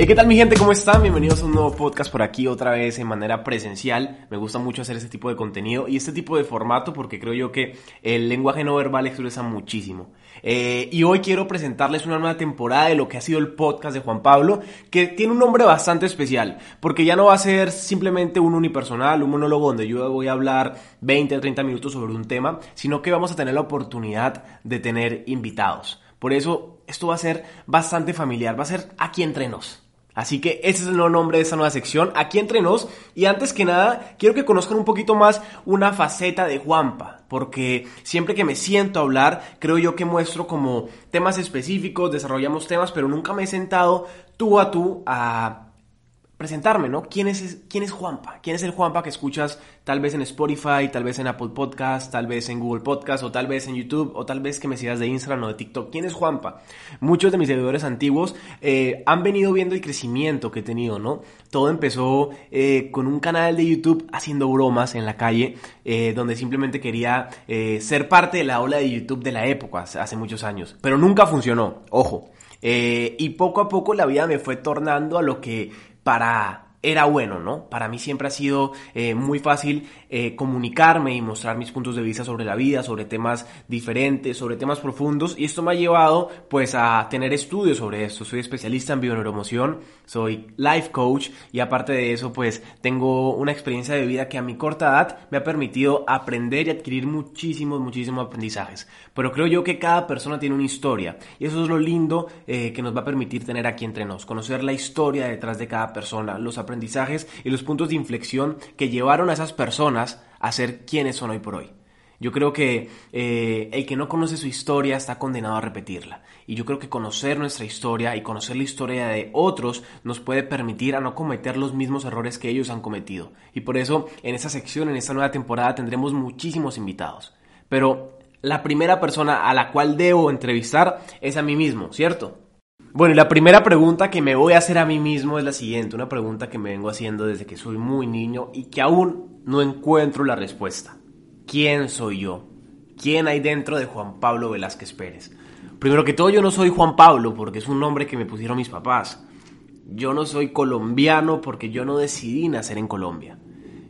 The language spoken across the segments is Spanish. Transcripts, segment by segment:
Hey, ¿qué tal mi gente? ¿Cómo están? Bienvenidos a un nuevo podcast por aquí otra vez en manera presencial. Me gusta mucho hacer este tipo de contenido y este tipo de formato porque creo yo que el lenguaje no verbal expresa muchísimo. Eh, y hoy quiero presentarles una nueva temporada de lo que ha sido el podcast de Juan Pablo, que tiene un nombre bastante especial, porque ya no va a ser simplemente un unipersonal, un monólogo donde yo voy a hablar 20 o 30 minutos sobre un tema, sino que vamos a tener la oportunidad de tener invitados. Por eso esto va a ser bastante familiar, va a ser aquí entre nos. Así que ese es el nuevo nombre de esta nueva sección, aquí entre nos. Y antes que nada, quiero que conozcan un poquito más una faceta de Juanpa, porque siempre que me siento a hablar, creo yo que muestro como temas específicos, desarrollamos temas, pero nunca me he sentado tú a tú a presentarme, ¿no? ¿Quién es, ¿Quién es Juanpa? ¿Quién es el Juanpa que escuchas tal vez en Spotify, tal vez en Apple Podcast, tal vez en Google Podcast, o tal vez en YouTube, o tal vez que me sigas de Instagram o de TikTok? ¿Quién es Juanpa? Muchos de mis seguidores antiguos eh, han venido viendo el crecimiento que he tenido, ¿no? Todo empezó eh, con un canal de YouTube haciendo bromas en la calle, eh, donde simplemente quería ser parte de la ola de YouTube de la época, hace muchos años. Pero nunca funcionó, ojo. y poco a poco la vida me fue tornando a lo que para era bueno, ¿no? Para mí siempre ha sido eh, muy fácil eh, comunicarme y mostrar mis puntos de vista sobre la vida, sobre temas diferentes, sobre temas profundos y esto me ha llevado pues a tener estudios sobre esto. Soy especialista en bioneuromoción, soy life coach y aparte de eso pues tengo una experiencia de vida que a mi corta edad me ha permitido aprender y adquirir muchísimos, muchísimos aprendizajes. Pero creo yo que cada persona tiene una historia y eso es lo lindo eh, que nos va a permitir tener aquí entre nos, conocer la historia detrás de cada persona, los aprendizajes y los puntos de inflexión que llevaron a esas personas a ser quienes son hoy por hoy. Yo creo que eh, el que no conoce su historia está condenado a repetirla. Y yo creo que conocer nuestra historia y conocer la historia de otros nos puede permitir a no cometer los mismos errores que ellos han cometido. Y por eso en esta sección, en esta nueva temporada, tendremos muchísimos invitados. Pero la primera persona a la cual debo entrevistar es a mí mismo, ¿cierto? Bueno, y la primera pregunta que me voy a hacer a mí mismo es la siguiente, una pregunta que me vengo haciendo desde que soy muy niño y que aún no encuentro la respuesta. ¿Quién soy yo? ¿Quién hay dentro de Juan Pablo Velázquez Pérez? Primero que todo, yo no soy Juan Pablo porque es un nombre que me pusieron mis papás. Yo no soy colombiano porque yo no decidí nacer en Colombia.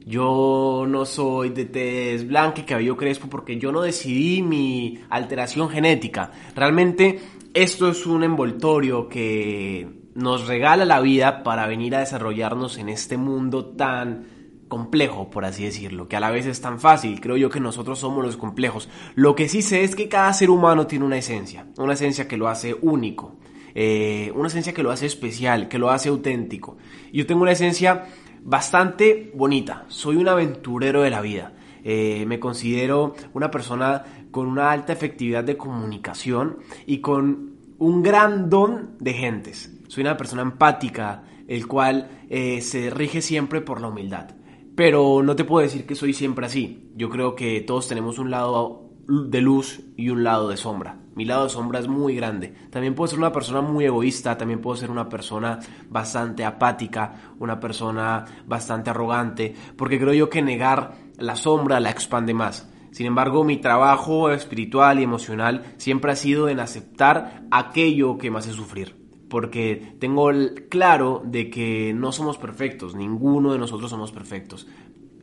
Yo no soy de tez blanca y cabello crespo porque yo no decidí mi alteración genética. Realmente esto es un envoltorio que nos regala la vida para venir a desarrollarnos en este mundo tan complejo, por así decirlo, que a la vez es tan fácil. Creo yo que nosotros somos los complejos. Lo que sí sé es que cada ser humano tiene una esencia, una esencia que lo hace único, eh, una esencia que lo hace especial, que lo hace auténtico. Yo tengo una esencia bastante bonita, soy un aventurero de la vida. Eh, me considero una persona con una alta efectividad de comunicación y con un gran don de gentes. Soy una persona empática, el cual eh, se rige siempre por la humildad. Pero no te puedo decir que soy siempre así. Yo creo que todos tenemos un lado de luz y un lado de sombra. Mi lado de sombra es muy grande. También puedo ser una persona muy egoísta, también puedo ser una persona bastante apática, una persona bastante arrogante, porque creo yo que negar la sombra la expande más. Sin embargo, mi trabajo espiritual y emocional siempre ha sido en aceptar aquello que me hace sufrir. Porque tengo claro de que no somos perfectos, ninguno de nosotros somos perfectos.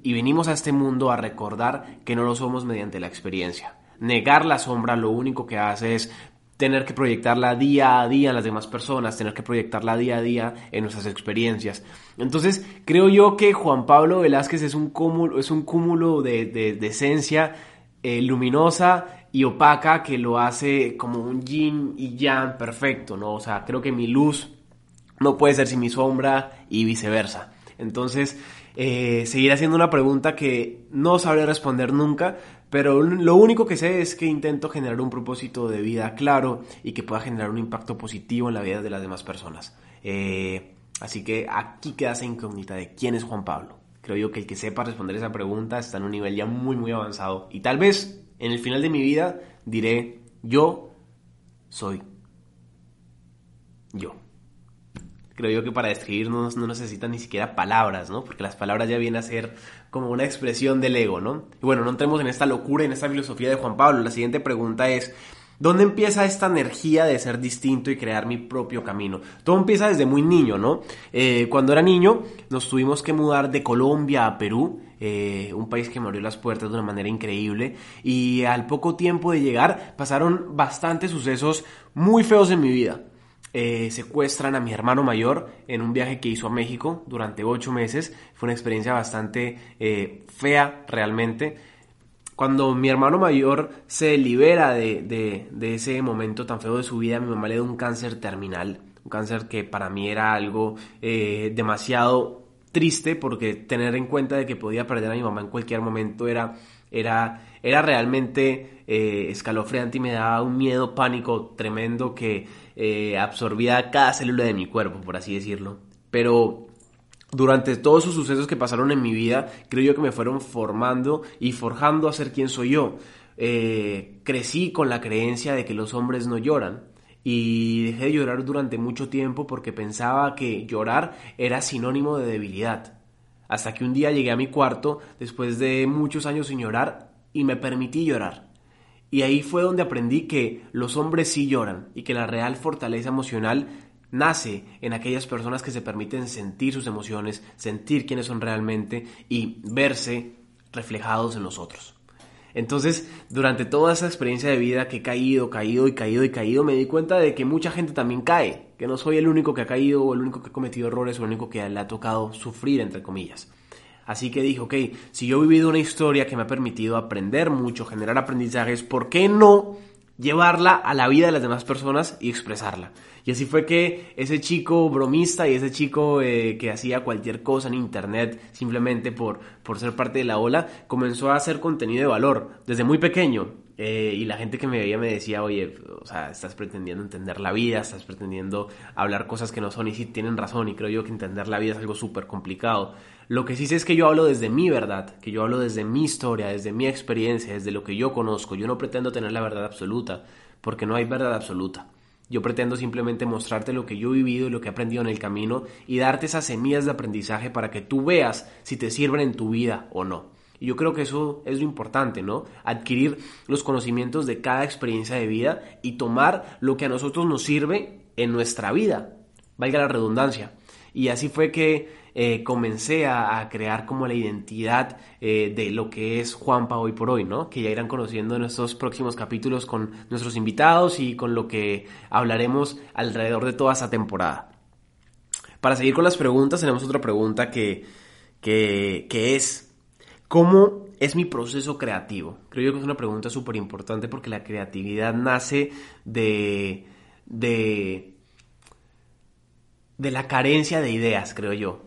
Y venimos a este mundo a recordar que no lo somos mediante la experiencia. Negar la sombra lo único que hace es tener que proyectarla día a día en las demás personas, tener que proyectarla día a día en nuestras experiencias. Entonces, creo yo que Juan Pablo Velázquez es un cúmulo, es un cúmulo de, esencia eh, luminosa y opaca que lo hace como un yin y yang perfecto, ¿no? O sea, creo que mi luz no puede ser sin mi sombra y viceversa. Entonces, eh, seguir haciendo una pregunta que no sabré responder nunca, Pero lo único que sé es que intento generar un propósito de vida claro y que pueda generar un impacto positivo en la vida de las demás personas. Eh, así que aquí queda esa incógnita de quién es Juan Pablo. Creo yo que el que sepa responder esa pregunta está en un nivel ya muy, muy avanzado. Y tal vez en el final de mi vida diré, yo soy yo. Creo yo que para describirnos no necesitan ni siquiera palabras, ¿no? Porque las palabras ya vienen a ser como una expresión del ego, ¿no? Y bueno, no entremos en esta locura, en esta filosofía de Juan Pablo. La siguiente pregunta es, ¿Dónde empieza esta energía de ser distinto y crear mi propio camino? Todo empieza desde muy niño, ¿no? Eh, cuando era niño nos tuvimos que mudar de Colombia a Perú, eh, un país que me abrió las puertas de una manera increíble y al poco tiempo de llegar pasaron bastantes sucesos muy feos en mi vida. Eh, secuestran a mi hermano mayor en un viaje que hizo a México durante ocho meses. Fue una experiencia bastante fea realmente cuando mi hermano mayor se libera de, ese momento tan feo de su vida, mi mamá le da un cáncer terminal, un cáncer que para mí era algo eh, demasiado triste porque tener en cuenta de que podía perder a mi mamá en cualquier momento era, era, era realmente eh, escalofriante y me daba un miedo, pánico tremendo que eh, absorbía cada célula de mi cuerpo, por así decirlo. Pero durante todos esos sucesos que pasaron en mi vida, creo yo que me fueron formando y forjando a ser quien soy yo. Eh, crecí con la creencia de que los hombres no lloran y dejé de llorar durante mucho tiempo porque pensaba que llorar era sinónimo de debilidad. Hasta que un día llegué a mi cuarto después de muchos años sin llorar y me permití llorar. Y ahí fue donde aprendí que los hombres sí lloran y que la real fortaleza emocional nace en aquellas personas que se permiten sentir sus emociones, sentir quiénes son realmente y verse reflejados en los otros. Entonces, durante toda esa experiencia de vida que he caído, caído y caído y caído, me di cuenta de que mucha gente también cae, que no soy el único que ha caído o el único que ha cometido errores o el único que le ha tocado sufrir, entre comillas. Así que dije, ok, si yo he vivido una historia que me ha permitido aprender mucho, generar aprendizajes, ¿por qué no llevarla a la vida de las demás personas y expresarla. Y así fue que ese chico bromista y ese chico eh, que hacía cualquier cosa en internet simplemente por, por ser parte de la ola, comenzó a hacer contenido de valor desde muy pequeño. Eh, y la gente que me veía me decía, oye, o sea, estás pretendiendo entender la vida, estás pretendiendo hablar cosas que no son y sí tienen razón y creo yo que entender la vida es algo súper complicado. Lo que sí sé es que yo hablo desde mi verdad, que yo hablo desde mi historia, desde mi experiencia, desde lo que yo conozco. Yo no pretendo tener la verdad absoluta, porque no hay verdad absoluta. Yo pretendo simplemente mostrarte lo que yo he vivido y lo que he aprendido en el camino y darte esas semillas de aprendizaje para que tú veas si te sirven en tu vida o no. Yo creo que eso es lo importante, ¿no? Adquirir los conocimientos de cada experiencia de vida y tomar lo que a nosotros nos sirve en nuestra vida, valga la redundancia. Y así fue que eh, comencé a, crear como la identidad eh, de lo que es Juanpa hoy por hoy, ¿no? Que ya irán conociendo en estos próximos capítulos con nuestros invitados y con lo que hablaremos alrededor de toda esa temporada. Para seguir con las preguntas, tenemos otra pregunta que, que es, ¿Cómo es mi proceso creativo? Creo yo que es una pregunta súper importante porque la creatividad nace de, de, de la carencia de ideas, creo yo.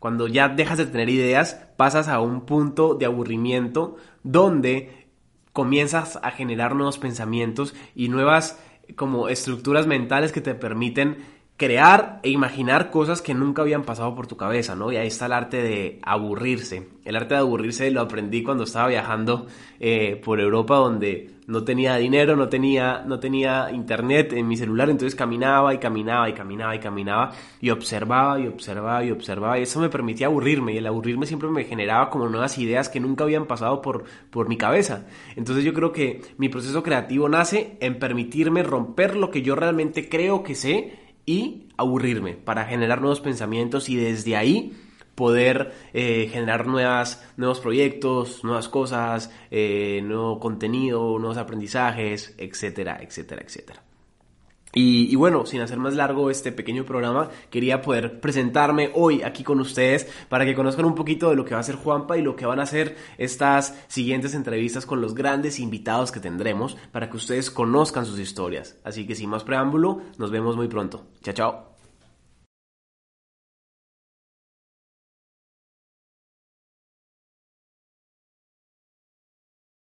Cuando ya dejas de tener ideas, pasas a un punto de aburrimiento donde comienzas a generar nuevos pensamientos y nuevas como estructuras mentales que te permiten crear e imaginar cosas que nunca habían pasado por tu cabeza, ¿no? Y ahí está el arte de aburrirse. El arte de aburrirse lo aprendí cuando estaba viajando eh, por Europa, donde no tenía dinero, no tenía, no tenía internet en mi celular, entonces caminaba y caminaba y caminaba y caminaba y observaba y observaba y observaba y eso me permitía aburrirme y el aburrirme siempre me generaba como nuevas ideas que nunca habían pasado por, por mi cabeza. Entonces yo creo que mi proceso creativo nace en permitirme romper lo que yo realmente creo que sé y aburrirme para generar nuevos pensamientos y desde ahí poder eh, generar nuevas, nuevos proyectos, nuevas cosas, eh, nuevo contenido, nuevos aprendizajes, etcétera, etcétera, etcétera. Y, bueno, sin hacer más largo este pequeño programa, quería poder presentarme hoy aquí con ustedes para que conozcan un poquito de lo que va a ser Juanpa y lo que van a ser estas siguientes entrevistas con los grandes invitados que tendremos para que ustedes conozcan sus historias. Así que sin más preámbulo, nos vemos muy pronto. Chao, chao.